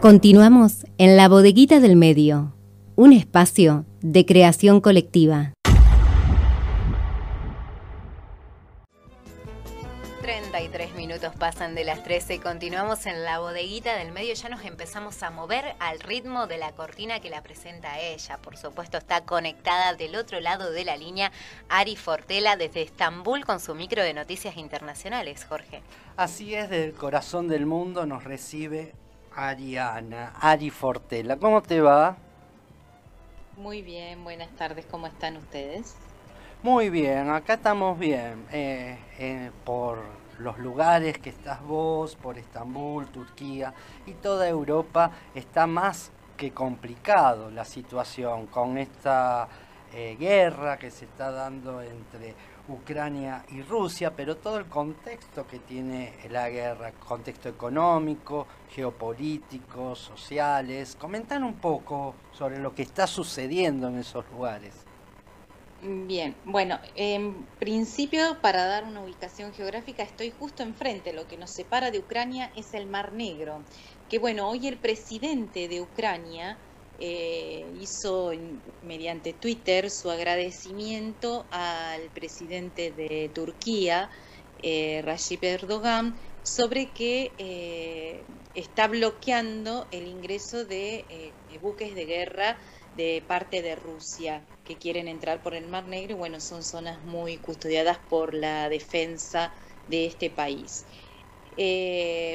Continuamos en la bodeguita del medio, un espacio de creación colectiva. 33 minutos pasan de las 13, continuamos en la bodeguita del medio, ya nos empezamos a mover al ritmo de la cortina que la presenta ella. Por supuesto está conectada del otro lado de la línea Ari Fortela desde Estambul con su micro de noticias internacionales, Jorge. Así es, del corazón del mundo nos recibe Ariana, Ari Fortela. ¿Cómo te va? Muy bien, buenas tardes, ¿cómo están ustedes? Muy bien, acá estamos bien, eh, eh, por los lugares que estás vos, por Estambul, Turquía y toda Europa, está más que complicado la situación con esta eh, guerra que se está dando entre Ucrania y Rusia, pero todo el contexto que tiene la guerra, contexto económico, geopolítico, sociales. Comentan un poco sobre lo que está sucediendo en esos lugares. Bien, bueno, en principio para dar una ubicación geográfica estoy justo enfrente, lo que nos separa de Ucrania es el Mar Negro, que bueno, hoy el presidente de Ucrania eh, hizo mediante Twitter su agradecimiento al presidente de Turquía, eh, Recep Erdogan, sobre que eh, está bloqueando el ingreso de eh, buques de guerra de parte de Rusia que quieren entrar por el Mar Negro y bueno, son zonas muy custodiadas por la defensa de este país.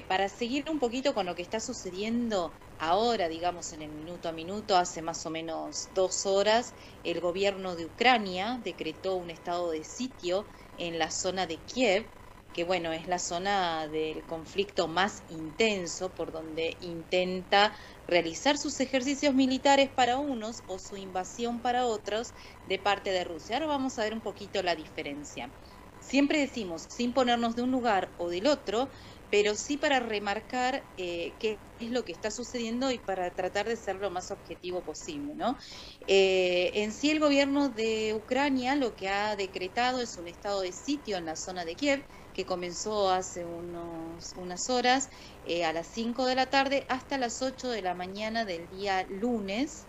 para seguir un poquito con lo que está sucediendo ahora, digamos, en el minuto a minuto, hace más o menos dos horas, el gobierno de Ucrania decretó un estado de sitio en la zona de Kiev, que bueno, es la zona del conflicto más intenso, por donde intenta realizar sus ejercicios militares para unos o su invasión para otros de parte de Rusia. Ahora vamos a ver un poquito la diferencia. Siempre decimos, sin ponernos de un lugar o del otro, pero sí para remarcar eh, qué es lo que está sucediendo y para tratar de ser lo más objetivo posible. ¿no? Eh, en sí el gobierno de Ucrania lo que ha decretado es un estado de sitio en la zona de Kiev, que comenzó hace unas horas eh, a las 5 de la tarde hasta las 8 de la mañana del día lunes.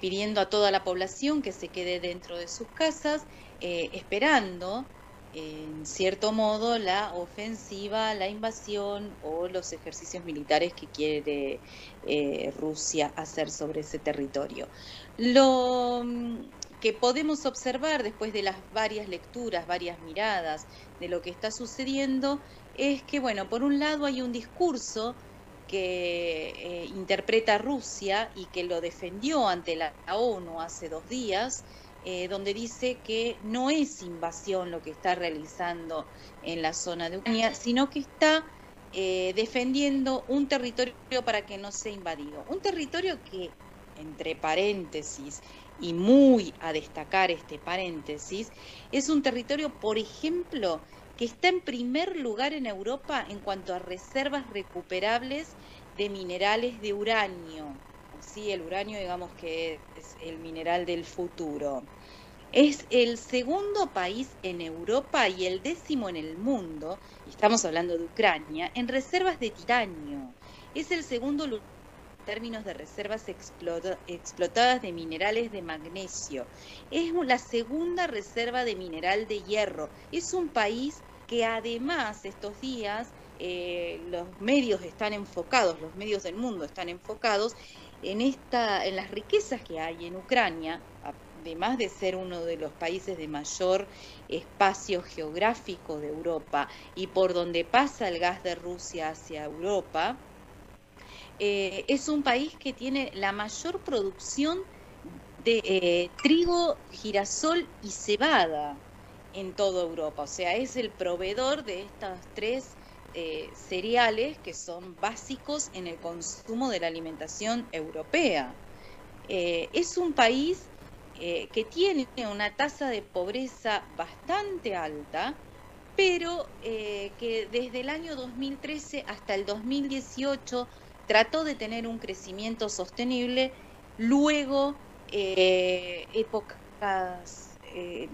pidiendo a toda la población que se quede dentro de sus casas, esperando en cierto modo la ofensiva, la invasión o los ejercicios militares que quiere eh, Rusia hacer sobre ese territorio. Lo mm, que podemos observar después de las varias lecturas, varias miradas de lo que está sucediendo, es que, bueno, por un lado hay un discurso que eh, interpreta Rusia y que lo defendió ante la ONU hace dos días, eh, donde dice que no es invasión lo que está realizando en la zona de Ucrania, sino que está eh, defendiendo un territorio para que no sea invadido. Un territorio que, entre paréntesis, y muy a destacar este paréntesis, es un territorio, por ejemplo, que está en primer lugar en Europa en cuanto a reservas recuperables de minerales de uranio. Sí, el uranio digamos que es el mineral del futuro. Es el segundo país en Europa y el décimo en el mundo, y estamos hablando de Ucrania, en reservas de titanio. Es el segundo en términos de reservas explotadas de minerales de magnesio. Es la segunda reserva de mineral de hierro. Es un país que además estos días eh, los medios están enfocados, los medios del mundo están enfocados en, esta, en las riquezas que hay en Ucrania, además de ser uno de los países de mayor espacio geográfico de Europa y por donde pasa el gas de Rusia hacia Europa, eh, es un país que tiene la mayor producción de eh, trigo, girasol y cebada en toda Europa. O sea, es el proveedor de estas tres eh, cereales que son básicos en el consumo de la alimentación europea. Eh, es un país eh, que tiene una tasa de pobreza bastante alta, pero que desde el año 2013 hasta el 2018 trató de tener un crecimiento sostenible, luego épocas eh,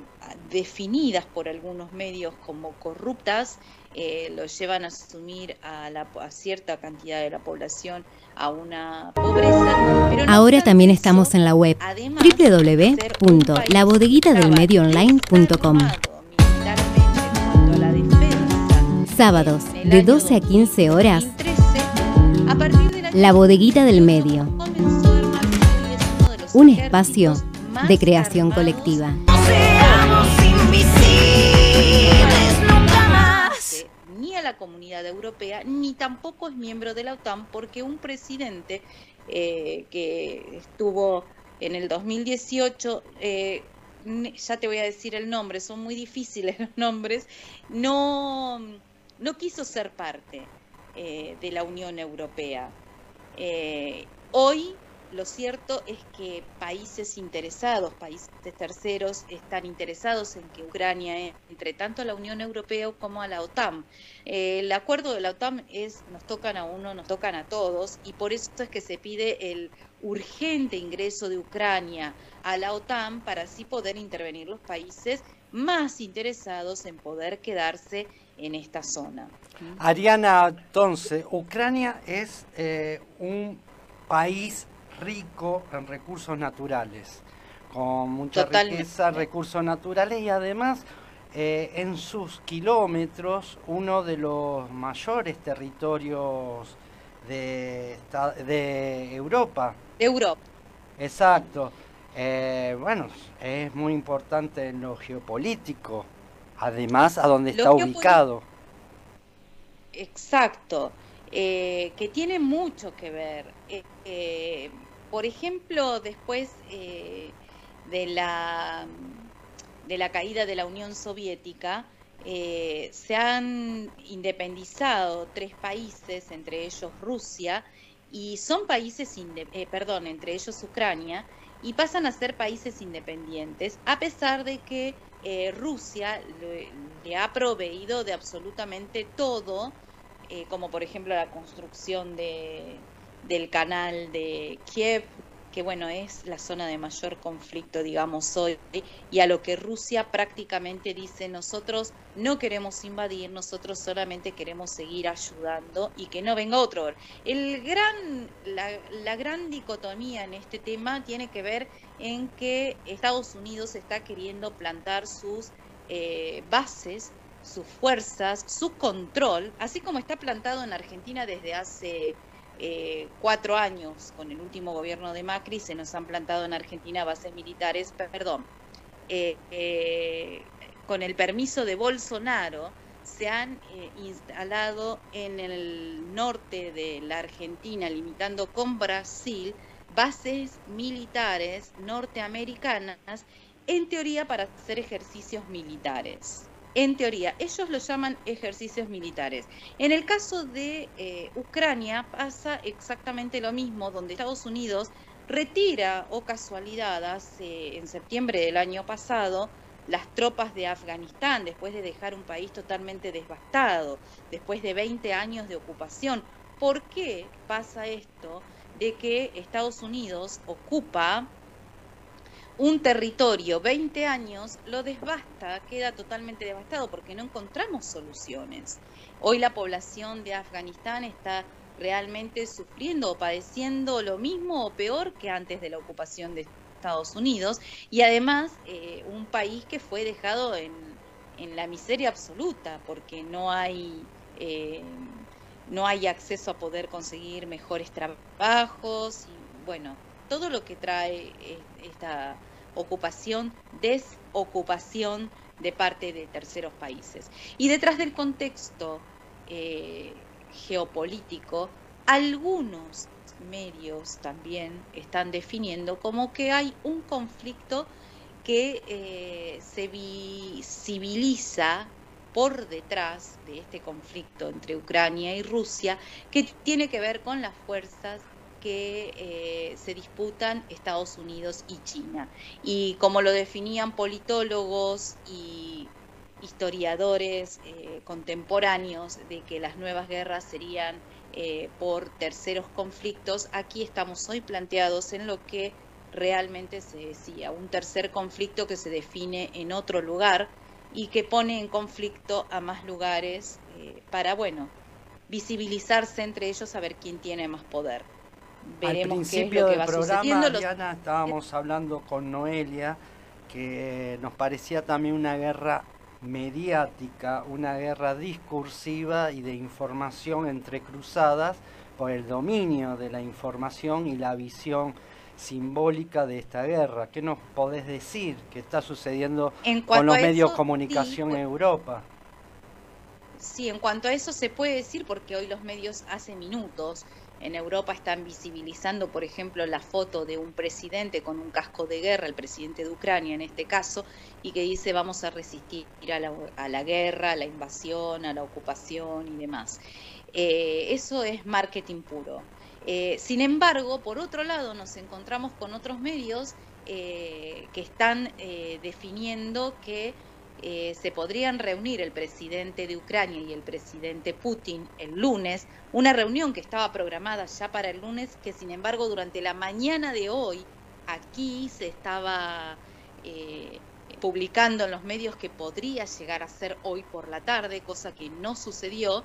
definidas por algunos medios como corruptas, eh, lo llevan a asumir a, la, cierta cantidad de la población a una pobreza. Ahora también estamos en la web www.labodeguitadelmedioonline.com. Sábados de 12 a 15 horas. La bodeguita del medio. Un espacio de creación colectiva. Europea, ni tampoco es miembro de la OTAN, porque un presidente eh, que estuvo en el 2018, eh, ya te voy a decir el nombre, son muy difíciles los nombres, no, no quiso ser parte eh, de la Unión Europea. hoy lo cierto es que países interesados, países terceros, están interesados en que Ucrania entre tanto a la Unión Europea como a la OTAN. Eh, el acuerdo de la OTAN es nos tocan a uno, nos tocan a todos, y por eso es que se pide el urgente ingreso de Ucrania a la OTAN para así poder intervenir los países más interesados en poder quedarse en esta zona. Ariana, entonces, Ucrania es eh, un país rico en recursos naturales, con mucha riqueza, recursos naturales y además eh, en sus kilómetros uno de los mayores territorios de, de Europa. Europa. Exacto. Eh, bueno, es muy importante en lo geopolítico, además a donde está ubicado. Exacto, eh, que tiene mucho que ver por ejemplo, después eh, de, la, de la caída de la Unión Soviética, eh, se han independizado tres países, entre ellos Rusia, y son países, eh, entre ellos Ucrania, y pasan a ser países independientes, a pesar de que Rusia le, ha proveído de absolutamente todo, como por ejemplo la construcción de, del canal de Kiev, que bueno, es la zona de mayor conflicto, digamos, hoy, y a lo que Rusia prácticamente dice, nosotros no queremos invadir, nosotros solamente queremos seguir ayudando y que no venga otro. El gran, la, gran dicotomía en este tema tiene que ver en que Estados Unidos está queriendo plantar sus eh, bases sus fuerzas, su control, así como está plantado en Argentina desde hace eh, cuatro años con el último gobierno de Macri se nos han plantado en Argentina bases militares, perdón, eh, eh, con el permiso de Bolsonaro se han instalado en el norte de la Argentina, limitando con Brasil, bases militares norteamericanas, en teoría para hacer ejercicios militares en teoría. Ellos lo llaman ejercicios militares. En el caso de eh, Ucrania pasa exactamente lo mismo, donde Estados Unidos retira, o casualidad, hace, en septiembre del año pasado, las tropas de Afganistán, después de dejar un país totalmente devastado, después de 20 años de ocupación. ¿Por qué pasa esto de que Estados Unidos ocupa un territorio 20 años lo desbasta, queda totalmente devastado porque no encontramos soluciones. Hoy la población de Afganistán está realmente sufriendo o padeciendo lo mismo o peor que antes de la ocupación de Estados Unidos y además eh, un país que fue dejado en, la miseria absoluta porque no hay eh, no hay acceso a poder conseguir mejores trabajos y bueno todo lo que trae eh, esta ocupación, desocupación de parte de terceros países. Y detrás del contexto eh, geopolítico, algunos medios también están definiendo como que hay un conflicto que eh, se visibiliza por detrás de este conflicto entre Ucrania y Rusia, que tiene que ver con las fuerzas que eh, se disputan Estados Unidos y China. Y como lo definían politólogos y historiadores eh, contemporáneos de que las nuevas guerras serían eh, por terceros conflictos, aquí estamos hoy planteados en lo que realmente se decía un tercer conflicto que se define en otro lugar y que pone en conflicto a más lugares para, bueno, visibilizarse entre ellos a ver quién tiene más poder. Veremos Al principio qué es lo que del programa, Diana, estábamos hablando con Noelia que nos parecía también una guerra mediática, una guerra discursiva y de información entre cruzadas por el dominio de la información y la visión simbólica de esta guerra. ¿Qué nos podés decir que está sucediendo con los medios de comunicación en Europa? Sí, en cuanto a eso se puede decir porque hoy los medios hace minutos en Europa están visibilizando, por ejemplo, la foto de un presidente con un casco de guerra, el presidente de Ucrania en este caso, y que dice vamos a resistir a la, guerra, a la invasión, a la ocupación y demás. Eh, eso es marketing puro. Eh, sin embargo, por otro lado, nos encontramos con otros medios eh, que están definiendo que eh, se podrían reunir el presidente de Ucrania y el presidente Putin el lunes, una reunión que estaba programada ya para el lunes, que sin embargo durante la mañana de hoy aquí se estaba eh, publicando en los medios que podría llegar a ser hoy por la tarde, cosa que no sucedió,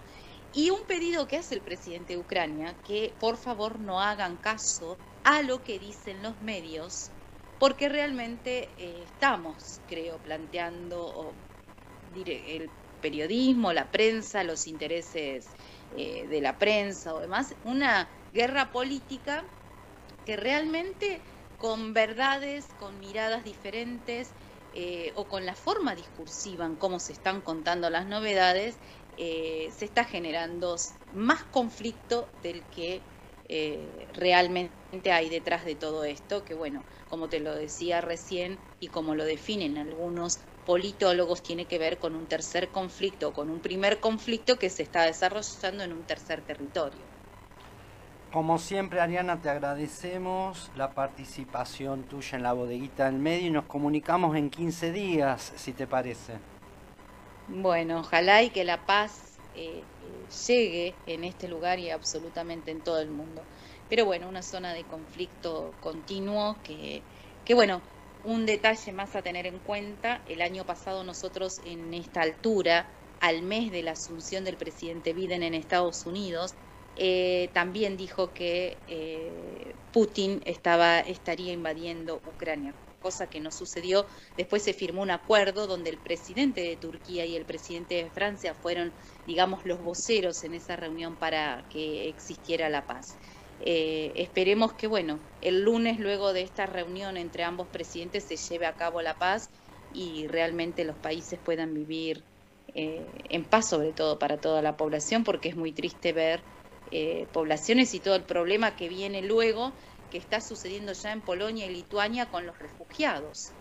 y un pedido que hace el presidente de Ucrania, que por favor no hagan caso a lo que dicen los medios porque realmente eh, estamos, creo, planteando el periodismo, la prensa, los intereses eh, de la prensa o demás, una guerra política que realmente con verdades, con miradas diferentes eh, o con la forma discursiva en cómo se están contando las novedades, se está generando más conflicto del que realmente hay detrás de todo esto, que bueno, como te lo decía recién y como lo definen algunos politólogos, tiene que ver con un tercer conflicto, con un primer conflicto que se está desarrollando en un tercer territorio. Como siempre, Ariana, te agradecemos la participación tuya en la bodeguita del medio y nos comunicamos en 15 días, si te parece. Bueno, ojalá y que la paz eh, llegue en este lugar y absolutamente en todo el mundo. Pero bueno, una zona de conflicto continuo que, que bueno, un detalle más a tener en cuenta, el año pasado nosotros en esta altura, al mes de la asunción del presidente Biden en Estados Unidos, eh, también dijo que eh, Putin estaba, estaría invadiendo Ucrania, cosa que no sucedió. Después se firmó un acuerdo donde el presidente de Turquía y el presidente de Francia fueron, digamos, los voceros en esa reunión para que existiera la paz. Eh, esperemos que, bueno, el lunes, luego de esta reunión entre ambos presidentes, se lleve a cabo la paz y realmente los países puedan vivir eh, en paz, sobre todo para toda la población, porque es muy triste ver eh, poblaciones y todo el problema que viene luego, que está sucediendo ya en Polonia y Lituania con los refugiados.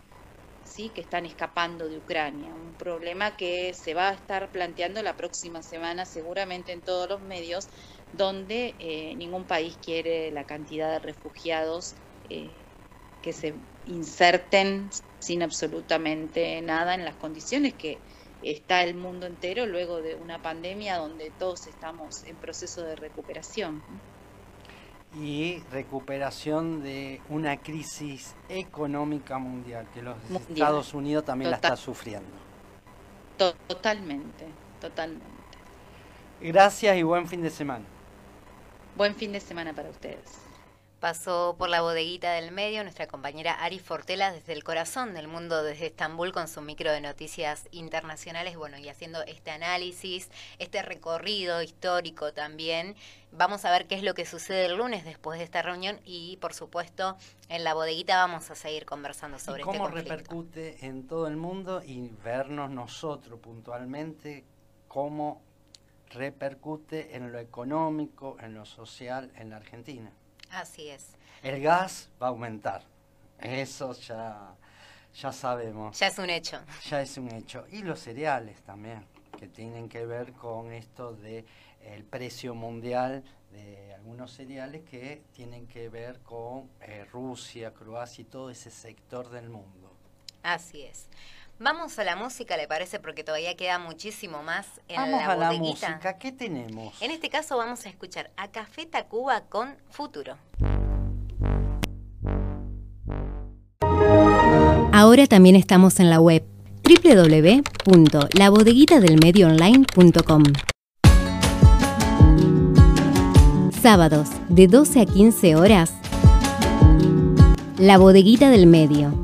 ¿sí? que están escapando de Ucrania, un problema que se va a estar planteando la próxima semana seguramente en todos los medios, donde eh, ningún país quiere la cantidad de refugiados eh, que se inserten sin absolutamente nada en las condiciones que está el mundo entero luego de una pandemia donde todos estamos en proceso de recuperación. Y recuperación de una crisis económica mundial, que los Estados Unidos también la está sufriendo. Totalmente, totalmente. Gracias y buen fin de semana. Buen fin de semana para ustedes. Pasó por la bodeguita del medio nuestra compañera Ari Fortela desde el corazón del mundo, desde Estambul, con su micro de noticias internacionales, bueno, y haciendo este análisis, este recorrido histórico también. Vamos a ver qué es lo que sucede el lunes después de esta reunión y, por supuesto, en la bodeguita vamos a seguir conversando sobre ¿Y cómo este repercute en todo el mundo y vernos nosotros puntualmente cómo repercute en lo económico, en lo social en la Argentina. Así es. El gas va a aumentar. Eso ya, ya sabemos. Ya es un hecho. Ya es un hecho. Y los cereales también, que tienen que ver con esto de el precio mundial de algunos cereales que tienen que ver con eh, Rusia, Croacia y todo ese sector del mundo. Así es. Vamos a la música, ¿le parece? Porque todavía queda muchísimo más en vamos la Vamos a bodeguita. la música, ¿qué tenemos? En este caso vamos a escuchar a Café Tacuba con Futuro. Ahora también estamos en la web www.labodeguitadelmedioonline.com Sábados, de 12 a 15 horas, La Bodeguita del Medio